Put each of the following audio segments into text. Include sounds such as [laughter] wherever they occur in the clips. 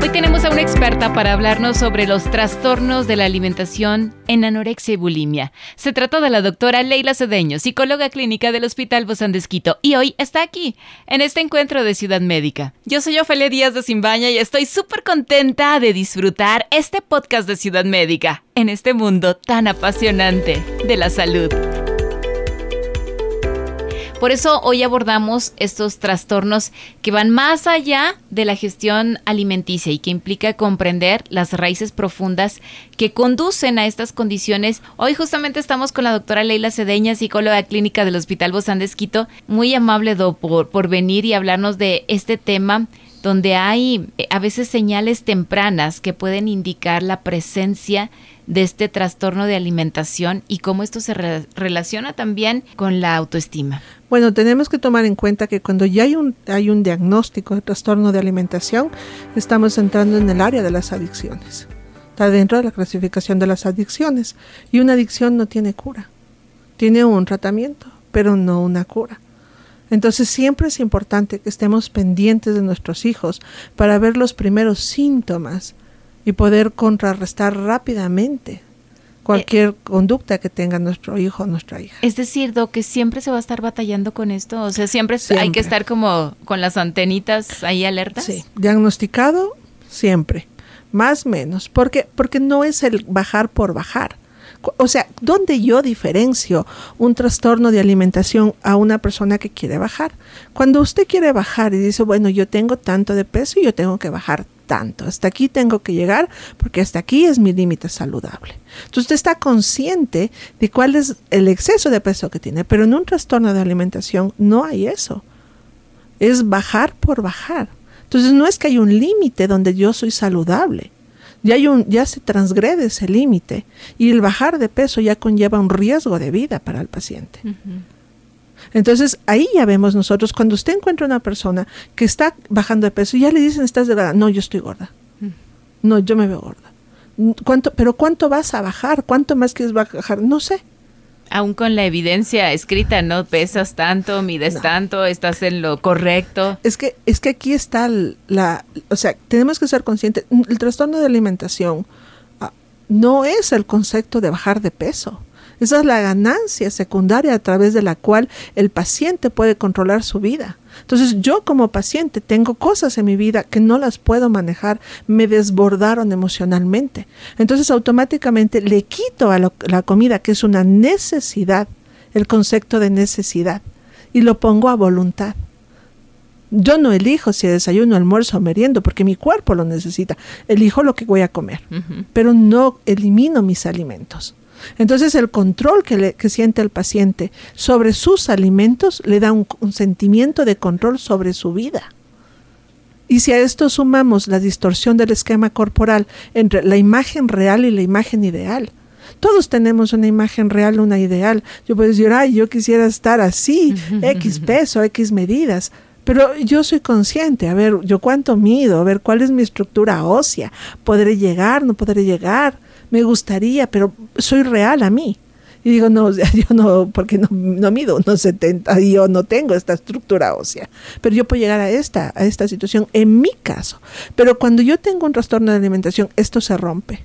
Hoy tenemos a una experta para hablarnos sobre los trastornos de la alimentación en anorexia y bulimia. Se trata de la doctora Leila Cedeño, psicóloga clínica del Hospital Bozán de Esquito, y hoy está aquí, en este encuentro de Ciudad Médica. Yo soy Ofelia Díaz de Simbaña y estoy súper contenta de disfrutar este podcast de Ciudad Médica en este mundo tan apasionante de la salud. Por eso hoy abordamos estos trastornos que van más allá de la gestión alimenticia y que implica comprender las raíces profundas que conducen a estas condiciones. Hoy justamente estamos con la doctora Leila Cedeña, psicóloga clínica del Hospital Bozán de Esquito. Muy amable, por, por venir y hablarnos de este tema donde hay eh, a veces señales tempranas que pueden indicar la presencia de este trastorno de alimentación y cómo esto se relaciona también con la autoestima. Bueno, tenemos que tomar en cuenta que cuando ya hay un, hay un diagnóstico de trastorno de alimentación, estamos entrando en el área de las adicciones. Está dentro de la clasificación de las adicciones. Y una adicción no tiene cura. Tiene un tratamiento, pero no una cura. Entonces siempre es importante que estemos pendientes de nuestros hijos para ver los primeros síntomas y poder contrarrestar rápidamente cualquier conducta que tenga nuestro hijo o nuestra hija. Es decir, do que siempre se va a estar batallando con esto, o sea, siempre, hay que estar como con las antenitas ahí alertas. Sí, diagnosticado siempre, más menos, porque porque no es el bajar por bajar. O sea, ¿dónde yo diferencio un trastorno de alimentación a una persona que quiere bajar? Cuando usted quiere bajar y dice, bueno, yo tengo tanto de peso y yo tengo que bajar tanto, hasta aquí tengo que llegar porque hasta aquí es mi límite saludable. Entonces usted está consciente de cuál es el exceso de peso que tiene, pero en un trastorno de alimentación no hay eso. Es bajar por bajar. Entonces no es que hay un límite donde yo soy saludable. Ya, hay un, ya se transgrede ese límite y el bajar de peso ya conlleva un riesgo de vida para el paciente. Entonces ahí ya vemos nosotros, cuando usted encuentra una persona que está bajando de peso, ya le dicen, estás delgada, no, yo estoy gorda. No, yo me veo gorda. ¿Cuánto, pero ¿cuánto vas a bajar? ¿Cuánto más quieres bajar? No sé. Aún con la evidencia escrita, no pesas tanto, mides tanto, estás en lo correcto. Es que es que aquí está la, o sea, tenemos que ser conscientes. El trastorno de alimentación ah, no es el concepto de bajar de peso. Esa es la ganancia secundaria a través de la cual el paciente puede controlar su vida. Entonces yo como paciente tengo cosas en mi vida que no las puedo manejar, me desbordaron emocionalmente. Entonces automáticamente le quito a la comida, que es una necesidad, el concepto de necesidad, y lo pongo a voluntad. Yo no elijo si desayuno, almuerzo o meriendo porque mi cuerpo lo necesita. Elijo lo que voy a comer, pero no elimino mis alimentos. Entonces el control que, siente el paciente sobre sus alimentos le da un, sentimiento de control sobre su vida. Y si a esto sumamos la distorsión del esquema corporal entre la imagen real y la imagen ideal, todos tenemos una imagen real, una ideal. Yo puedo decir, ay, yo quisiera estar así, [laughs] X peso, X medidas. Pero yo soy consciente, a ver, yo cuánto mido, a ver cuál es mi estructura ósea, podré llegar, no podré llegar me gustaría, pero soy real a mí. Y digo, no, [laughs] yo no, porque no, no mido unos 70 y yo no tengo esta estructura ósea. Pero yo puedo llegar a esta, a esta situación en mi caso. Pero cuando yo tengo un trastorno de alimentación, esto se rompe.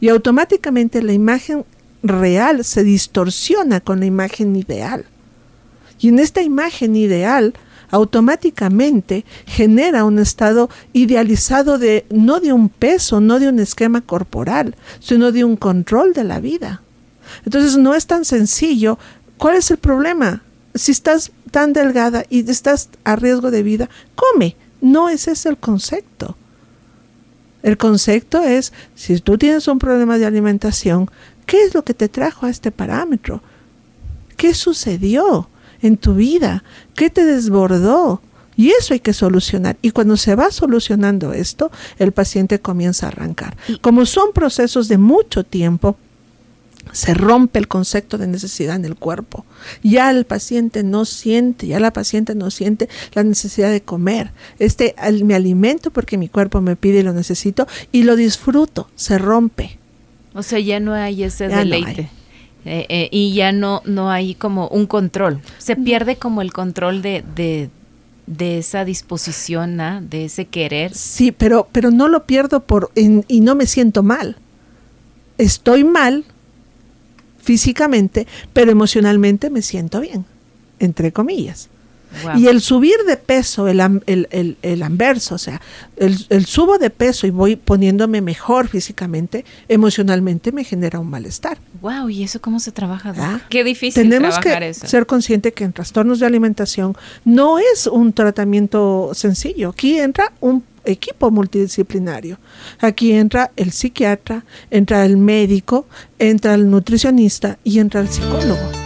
Y automáticamente la imagen real se distorsiona con la imagen ideal. Y en esta imagen ideal automáticamente genera un estado idealizado de no de un peso, no de un esquema corporal, sino de un control de la vida. Entonces no es tan sencillo. ¿Cuál es el problema? Si estás tan delgada y estás a riesgo de vida, come. No ese es el concepto. El concepto es, si tú tienes un problema de alimentación, ¿qué es lo que te trajo a este parámetro? ¿Qué sucedió? En tu vida? ¿Qué te desbordó? Y eso hay que solucionar. Y cuando se va solucionando esto, el paciente comienza a arrancar. Como son procesos de mucho tiempo, se rompe el concepto de necesidad en el cuerpo. Ya el paciente no siente, ya la paciente no siente la necesidad de comer. Este, me alimento porque mi cuerpo me pide y lo necesito y lo disfruto, se rompe. O sea, ya no hay ese deleite. Eh, eh, y ya no, no hay como un control. Se pierde como el control de, de, de esa disposición, ¿ah? de ese querer. Sí, pero, pero no lo pierdo por y no me siento mal. Estoy mal físicamente, pero emocionalmente me siento bien, entre comillas. Y el subir de peso, el, el, el, anverso, o sea, el, subo de peso y voy poniéndome mejor físicamente, emocionalmente me genera un malestar. Wow, ¿y eso cómo se trabaja? Ah, Qué difícil tenemos que ser consciente que en trastornos de alimentación no es un tratamiento sencillo. Aquí entra un equipo multidisciplinario. Aquí entra el psiquiatra, entra el médico, entra el nutricionista y entra el psicólogo.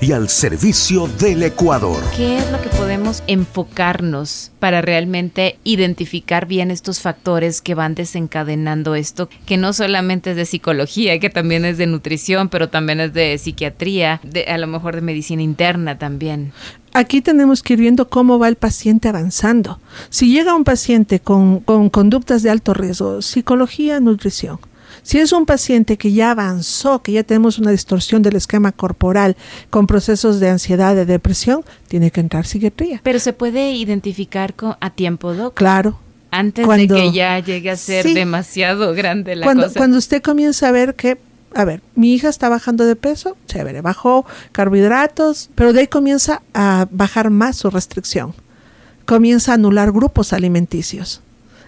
y al servicio del Ecuador. ¿Qué es lo que podemos enfocarnos para realmente identificar bien estos factores que van desencadenando esto, que no solamente es de psicología, que también es de nutrición, pero también es de psiquiatría, de, a lo mejor de medicina interna también? Aquí tenemos que ir viendo cómo va el paciente avanzando. Si llega un paciente con, con conductas de alto riesgo, psicología, nutrición si es un paciente que ya avanzó, que ya tenemos una distorsión del esquema corporal con procesos de ansiedad, de depresión, tiene que entrar psiquiatría. Pero se puede identificar a tiempo, Doc. Claro. Antes de que ya llegue a ser demasiado grande la cuando, cosa. Cuando usted comienza a ver que a ver, mi hija está bajando de peso, chévere, bajó carbohidratos, pero de ahí comienza a bajar más su restricción. Comienza a anular grupos alimenticios.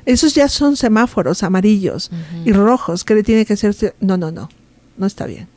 Esos ya son semáforos amarillos y rojos que le tiene que hacer. No, no, no, no está bien.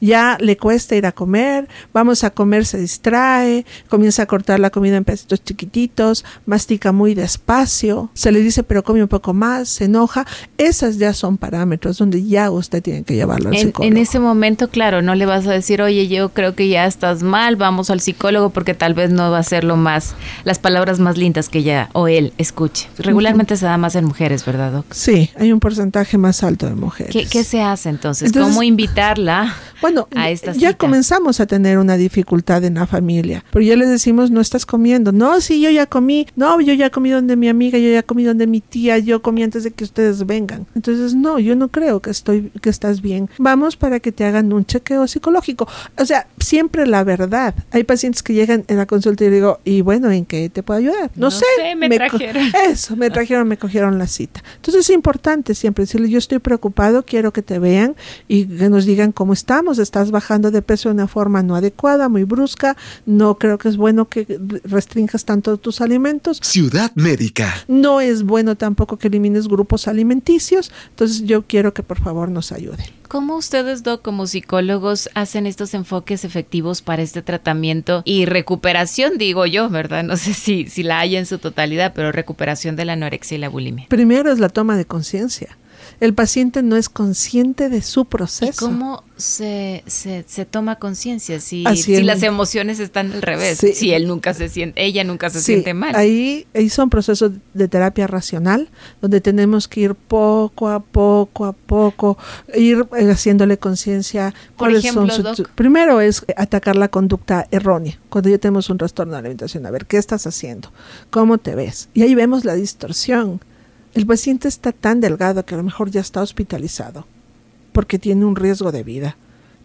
Ya le cuesta ir a comer, vamos a comer, se distrae, comienza a cortar la comida en pedacitos chiquititos, mastica muy despacio, se le dice pero come un poco más, se enoja. Esas ya son parámetros donde ya usted tiene que llevarlo al en, psicólogo. En ese momento, claro, no le vas a decir, oye, yo creo que ya estás mal, vamos al psicólogo porque tal vez no va a ser lo más, las palabras más lindas que ella o él escuche. Regularmente se da más en mujeres, ¿verdad, Doc? Sí, hay un porcentaje más alto de mujeres. ¿Qué, se hace entonces? ¿Cómo invitarla? Bueno, ya comenzamos a tener una dificultad en la familia, pero ya les decimos, no estás comiendo. No, sí, yo ya comí. No, yo ya comí donde mi amiga, yo ya comí donde mi tía, yo comí antes de que ustedes vengan. Entonces, no, yo no creo que estoy que estás bien. Vamos para que te hagan un chequeo psicológico. O sea, siempre la verdad. Hay pacientes que llegan en la consulta y digo, "Y bueno, ¿en qué te puedo ayudar?" No, sé, me, trajeron. [laughs] Eso, me trajeron, me cogieron la cita. Entonces, es importante siempre decirle, "Yo estoy preocupado, quiero que te vean y que nos digan cómo estamos, estás bajando de peso de una forma no adecuada, muy brusca, no creo que es bueno que restringas tanto tus alimentos. Ciudad médica. No es bueno tampoco que elimines grupos alimenticios, entonces yo quiero que por favor nos ayuden. ¿Cómo ustedes, Doc, como psicólogos, hacen estos enfoques efectivos para este tratamiento y recuperación, digo yo, ¿verdad? No sé si, si la hay en su totalidad, pero recuperación de la anorexia y la bulimia. Primero es la toma de conciencia el paciente no es consciente de su proceso. ¿Y cómo se, se, toma conciencia si, si las emociones están al revés? Si él nunca se siente, ella nunca se siente mal. Ahí, ahí son procesos de terapia racional, donde tenemos que ir poco a poco a poco, ir eh, haciéndole conciencia. Por ejemplo, Primero es atacar la conducta errónea, cuando ya tenemos un trastorno de alimentación. A ver, ¿qué estás haciendo? ¿Cómo te ves? Y ahí vemos la distorsión el paciente está tan delgado que a lo mejor ya está hospitalizado porque tiene un riesgo de vida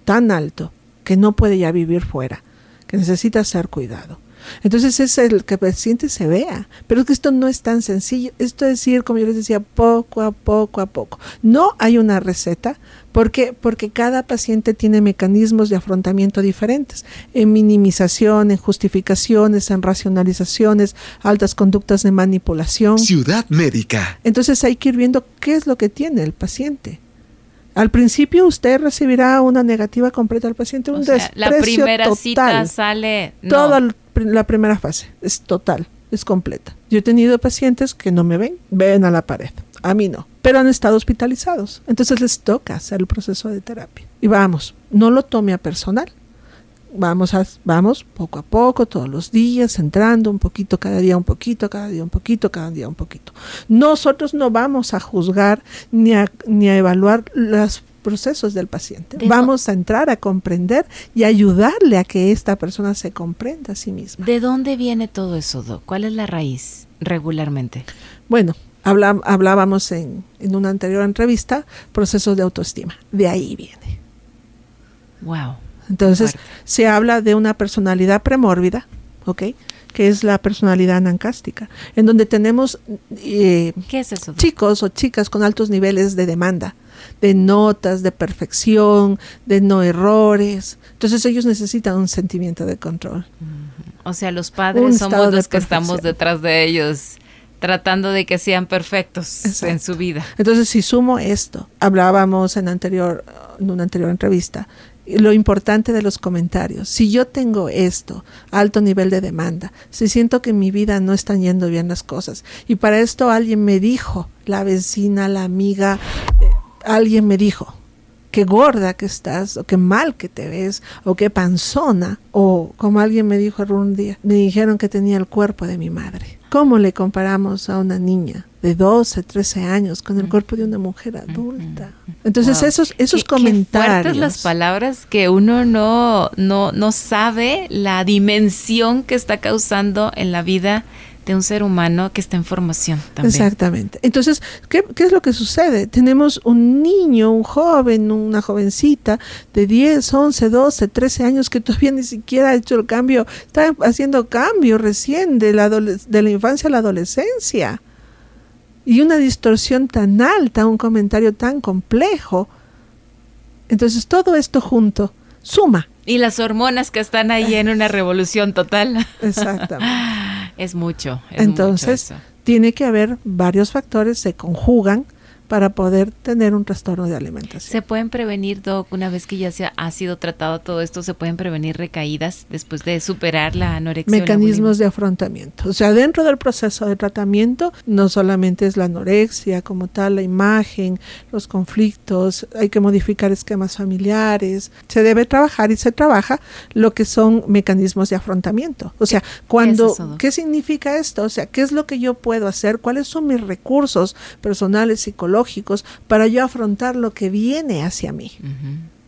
tan alto que no puede ya vivir fuera, que necesita ser cuidado. Entonces es el que el paciente se vea. Pero es que esto no es tan sencillo. Esto es decir, como yo les decía, poco a poco a poco. No hay una receta. ¿Por Porque cada paciente tiene mecanismos de afrontamiento diferentes. En minimización, en justificaciones, en racionalizaciones, altas conductas de manipulación. Ciudad médica. Entonces hay que ir viendo qué es lo que tiene el paciente. Al principio usted recibirá una negativa completa al paciente, un desprecio La primera cita sale... Toda la primera fase es total, es completa. Yo he tenido pacientes que no me ven, ven a la pared. A mí no, pero han estado hospitalizados. Entonces les toca hacer el proceso de terapia. Y vamos, no lo tome a personal. vamos, a, vamos poco a poco, todos los días, entrando un poquito, cada día un poquito, cada día un poquito, cada día un poquito. Nosotros no vamos a juzgar ni a, ni a evaluar los procesos del paciente. Vamos a entrar a comprender y ayudarle a que esta persona se comprenda a sí misma. ¿De dónde viene todo eso, Doc? ¿Cuál es la raíz regularmente? Bueno, hablábamos en, en una anterior entrevista, procesos de autoestima. De ahí viene. Wow. Entonces, se habla de una personalidad premórbida, ¿ok? que es la personalidad anancástica, en donde tenemos eh, ¿Qué es eso? chicos o chicas con altos niveles de demanda, de notas, de perfección, de no errores. Entonces ellos necesitan un sentimiento de control. O sea, los padres somos los que estamos detrás de ellos tratando de que sean perfectos en su vida. Entonces, si sumo esto, hablábamos en anterior en una anterior entrevista lo importante de los comentarios. Si yo tengo esto, alto nivel de demanda, si siento que en mi vida no están yendo bien las cosas, y para esto alguien me dijo, la vecina, la amiga, eh, alguien me dijo, qué gorda que estás, o qué mal que te ves, o qué panzona, o como alguien me dijo algún día, me dijeron que tenía el cuerpo de mi madre. ¿Cómo le comparamos a una niña de 12, 13 años con el cuerpo de una mujer adulta? Entonces esos esos comentarios. Qué las palabras que uno no no no sabe la dimensión que está causando en la vida de un ser humano que está en formación también. Exactamente. Entonces, ¿qué, ¿qué, es lo que sucede? Tenemos un niño, un joven, una jovencita de 10, 11, 12, 13 años que todavía ni siquiera ha hecho el cambio, está haciendo cambio recién de la, de la infancia a la adolescencia. Y una distorsión tan alta, un comentario tan complejo. Entonces, todo esto junto suma. Y las hormonas que están ahí en una [laughs] revolución total. Exactamente. Es mucho. Entonces, tiene que haber varios factores, se conjugan para poder tener un trastorno de alimentación. ¿Se pueden prevenir, Doc, una vez que ya se ha sido tratado todo esto, se pueden prevenir recaídas después de superar la anorexia? Mecanismos de afrontamiento. O sea, dentro del proceso de tratamiento no solamente es la anorexia como tal, la imagen, los conflictos, hay que modificar esquemas familiares, se debe trabajar y se trabaja lo que son mecanismos de afrontamiento. O sea, cuando, ¿qué, ¿qué significa esto? O sea, ¿qué es lo que yo puedo hacer? ¿Cuáles son mis recursos personales, psicológicos? Para yo afrontar lo que viene hacia mí.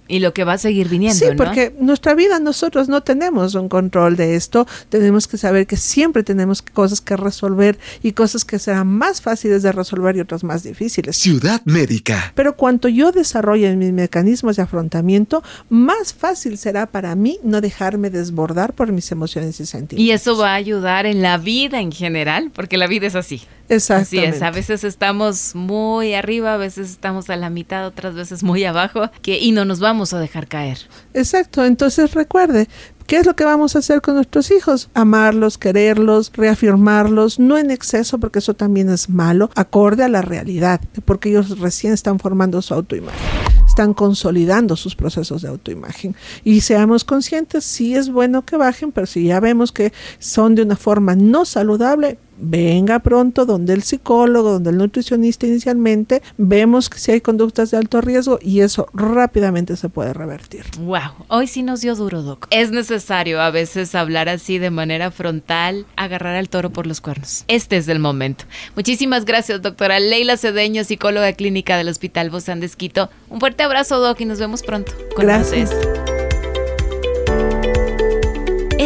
Y lo que va a seguir viniendo. Sí, porque nuestra vida nosotros no tenemos un control de esto. Tenemos que saber que siempre tenemos cosas que resolver y cosas que serán más fáciles de resolver y otras más difíciles. Ciudad médica. Pero cuanto yo desarrolle mis mecanismos de afrontamiento, más fácil será para mí no dejarme desbordar por mis emociones y sentimientos. Y eso va a ayudar en la vida en general, porque la vida es así. Así es, a veces estamos muy arriba, a veces estamos a la mitad, otras veces muy abajo, que, y no nos vamos a dejar caer. Exacto, entonces recuerde, ¿Qué es lo que vamos a hacer con nuestros hijos? Amarlos, quererlos, reafirmarlos, no en exceso porque eso también es malo, acorde a la realidad, porque ellos recién están formando su autoimagen, están consolidando sus procesos de autoimagen. Y seamos conscientes, sí es bueno que bajen, pero si ya vemos que son de una forma no saludable, venga pronto donde el psicólogo, donde el nutricionista inicialmente, vemos que si hay conductas de alto riesgo y eso rápidamente se puede revertir. Wow, hoy sí nos dio duro, Doc. Es necesario a veces hablar así de manera frontal, agarrar al toro por los cuernos. Este es el momento. Muchísimas gracias, doctora Leila Cedeño, psicóloga clínica del Hospital Bozán de Esquito. Un fuerte abrazo, Doc, y nos vemos pronto. gracias.